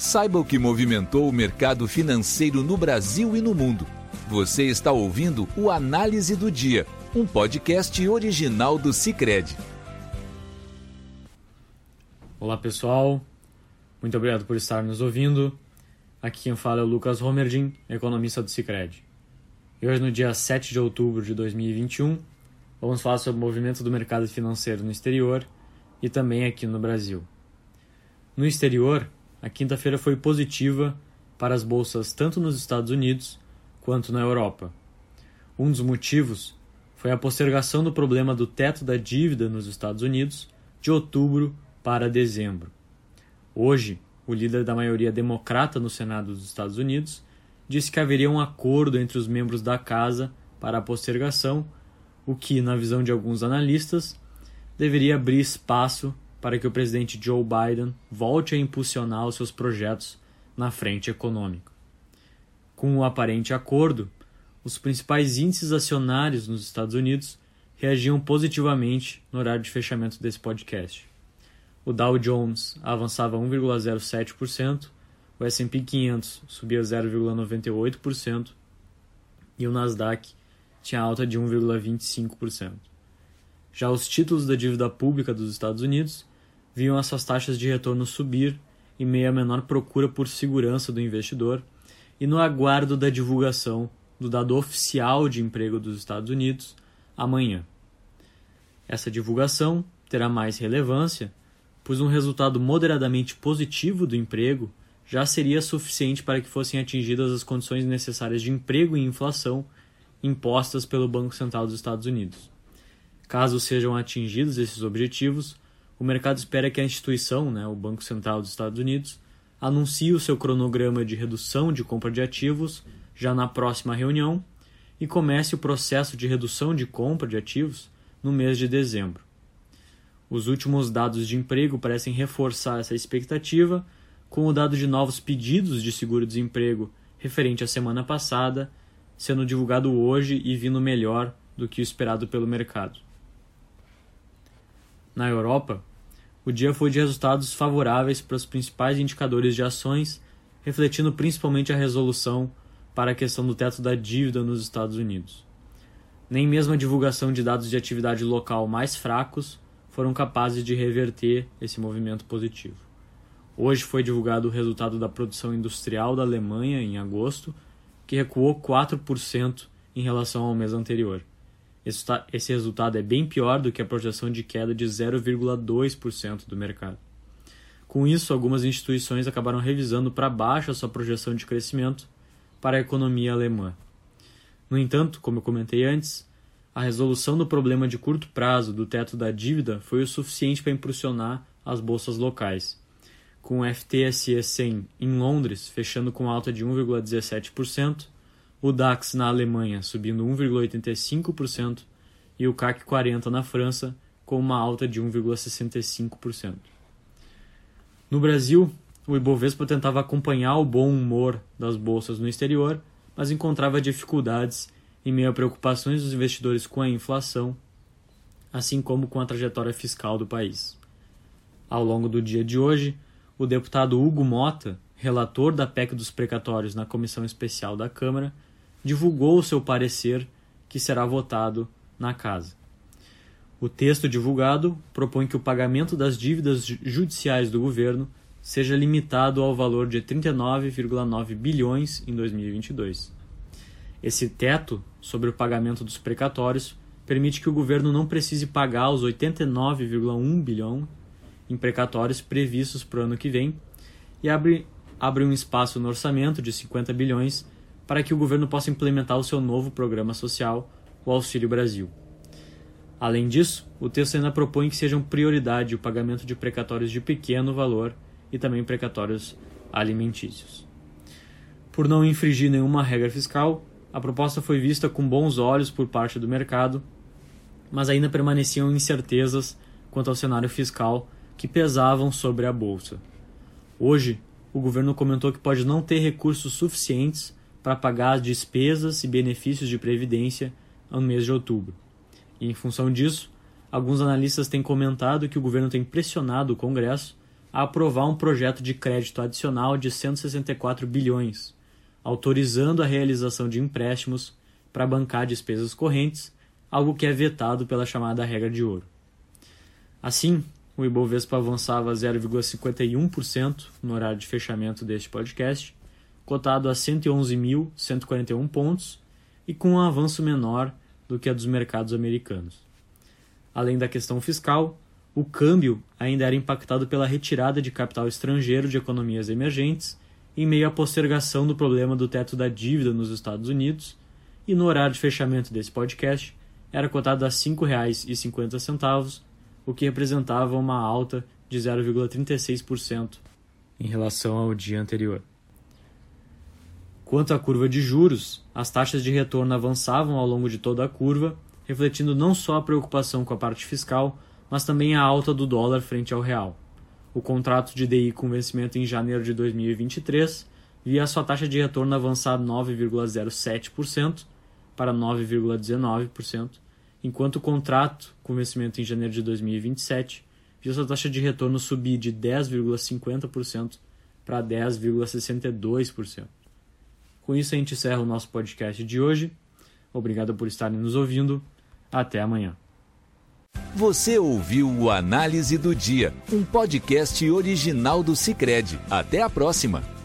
Saiba o que movimentou o mercado financeiro no Brasil e no mundo. Você está ouvindo o Análise do Dia, um podcast original do Cicred. Olá pessoal, muito obrigado por estar nos ouvindo. Aqui quem fala é o Lucas Homerdin, economista do Cicred. E hoje, no dia 7 de outubro de 2021, vamos falar sobre o movimento do mercado financeiro no exterior e também aqui no Brasil. No exterior, a quinta-feira foi positiva para as bolsas tanto nos Estados Unidos quanto na Europa. Um dos motivos foi a postergação do problema do teto da dívida nos Estados Unidos de outubro para dezembro. Hoje, o líder da maioria democrata no Senado dos Estados Unidos disse que haveria um acordo entre os membros da casa para a postergação, o que, na visão de alguns analistas, deveria abrir espaço para que o presidente Joe Biden volte a impulsionar os seus projetos na frente econômica. Com o aparente acordo, os principais índices acionários nos Estados Unidos reagiam positivamente no horário de fechamento desse podcast. O Dow Jones avançava 1,07%, o S&P 500 subia 0,98% e o Nasdaq tinha alta de 1,25%. Já os títulos da dívida pública dos Estados Unidos viam essas taxas de retorno subir em meio à menor procura por segurança do investidor e no aguardo da divulgação do dado oficial de emprego dos Estados Unidos amanhã. Essa divulgação terá mais relevância, pois um resultado moderadamente positivo do emprego já seria suficiente para que fossem atingidas as condições necessárias de emprego e inflação impostas pelo Banco Central dos Estados Unidos. Caso sejam atingidos esses objetivos, o mercado espera que a instituição, né, o Banco Central dos Estados Unidos, anuncie o seu cronograma de redução de compra de ativos já na próxima reunião e comece o processo de redução de compra de ativos no mês de dezembro. Os últimos dados de emprego parecem reforçar essa expectativa, com o dado de novos pedidos de seguro-desemprego referente à semana passada sendo divulgado hoje e vindo melhor do que o esperado pelo mercado. Na Europa, o dia foi de resultados favoráveis para os principais indicadores de ações, refletindo principalmente a resolução para a questão do teto da dívida nos Estados Unidos. Nem mesmo a divulgação de dados de atividade local mais fracos foram capazes de reverter esse movimento positivo. Hoje foi divulgado o resultado da produção industrial da Alemanha em agosto, que recuou 4% em relação ao mês anterior. Esse resultado é bem pior do que a projeção de queda de 0,2% do mercado. Com isso, algumas instituições acabaram revisando para baixo a sua projeção de crescimento para a economia alemã. No entanto, como eu comentei antes, a resolução do problema de curto prazo do teto da dívida foi o suficiente para impulsionar as bolsas locais, com o FTSE 100 em Londres fechando com alta de 1,17%, o DAX na Alemanha subindo 1,85% e o CAC 40 na França com uma alta de 1,65%. No Brasil, o Ibovespa tentava acompanhar o bom humor das bolsas no exterior, mas encontrava dificuldades em meio a preocupações dos investidores com a inflação, assim como com a trajetória fiscal do país. Ao longo do dia de hoje, o deputado Hugo Mota, relator da PEC dos precatórios na Comissão Especial da Câmara, divulgou o seu parecer, que será votado na Casa. O texto divulgado propõe que o pagamento das dívidas judiciais do governo seja limitado ao valor de 39,9 bilhões em 2022. Esse teto sobre o pagamento dos precatórios permite que o governo não precise pagar os 89,1 bilhão em precatórios previstos para o ano que vem e abre, abre um espaço no orçamento de 50 bilhões para que o governo possa implementar o seu novo programa social, o Auxílio Brasil. Além disso, o texto ainda propõe que sejam prioridade o pagamento de precatórios de pequeno valor e também precatórios alimentícios. Por não infringir nenhuma regra fiscal, a proposta foi vista com bons olhos por parte do mercado, mas ainda permaneciam incertezas quanto ao cenário fiscal que pesavam sobre a bolsa. Hoje, o governo comentou que pode não ter recursos suficientes para pagar as despesas e benefícios de previdência no mês de outubro. E, em função disso, alguns analistas têm comentado que o governo tem pressionado o Congresso a aprovar um projeto de crédito adicional de 164 bilhões, autorizando a realização de empréstimos para bancar despesas correntes, algo que é vetado pela chamada regra de ouro. Assim, o Ibovespa avançava 0,51% no horário de fechamento deste podcast, cotado a 111.141 pontos e com um avanço menor do que a dos mercados americanos. Além da questão fiscal, o câmbio ainda era impactado pela retirada de capital estrangeiro de economias emergentes em meio à postergação do problema do teto da dívida nos Estados Unidos, e no horário de fechamento desse podcast era cotado a R$ 5,50, o que representava uma alta de 0,36% em relação ao dia anterior. Quanto à curva de juros, as taxas de retorno avançavam ao longo de toda a curva, refletindo não só a preocupação com a parte fiscal, mas também a alta do dólar frente ao real. O contrato de DI com vencimento em janeiro de 2023 via sua taxa de retorno avançar 9,07% para 9,19%, enquanto o contrato com vencimento em janeiro de 2027 viu sua taxa de retorno subir de 10,50% para 10,62%. Com isso, a gente encerra o nosso podcast de hoje. Obrigado por estarem nos ouvindo. Até amanhã. Você ouviu o Análise do Dia, um podcast original do Cicred. Até a próxima!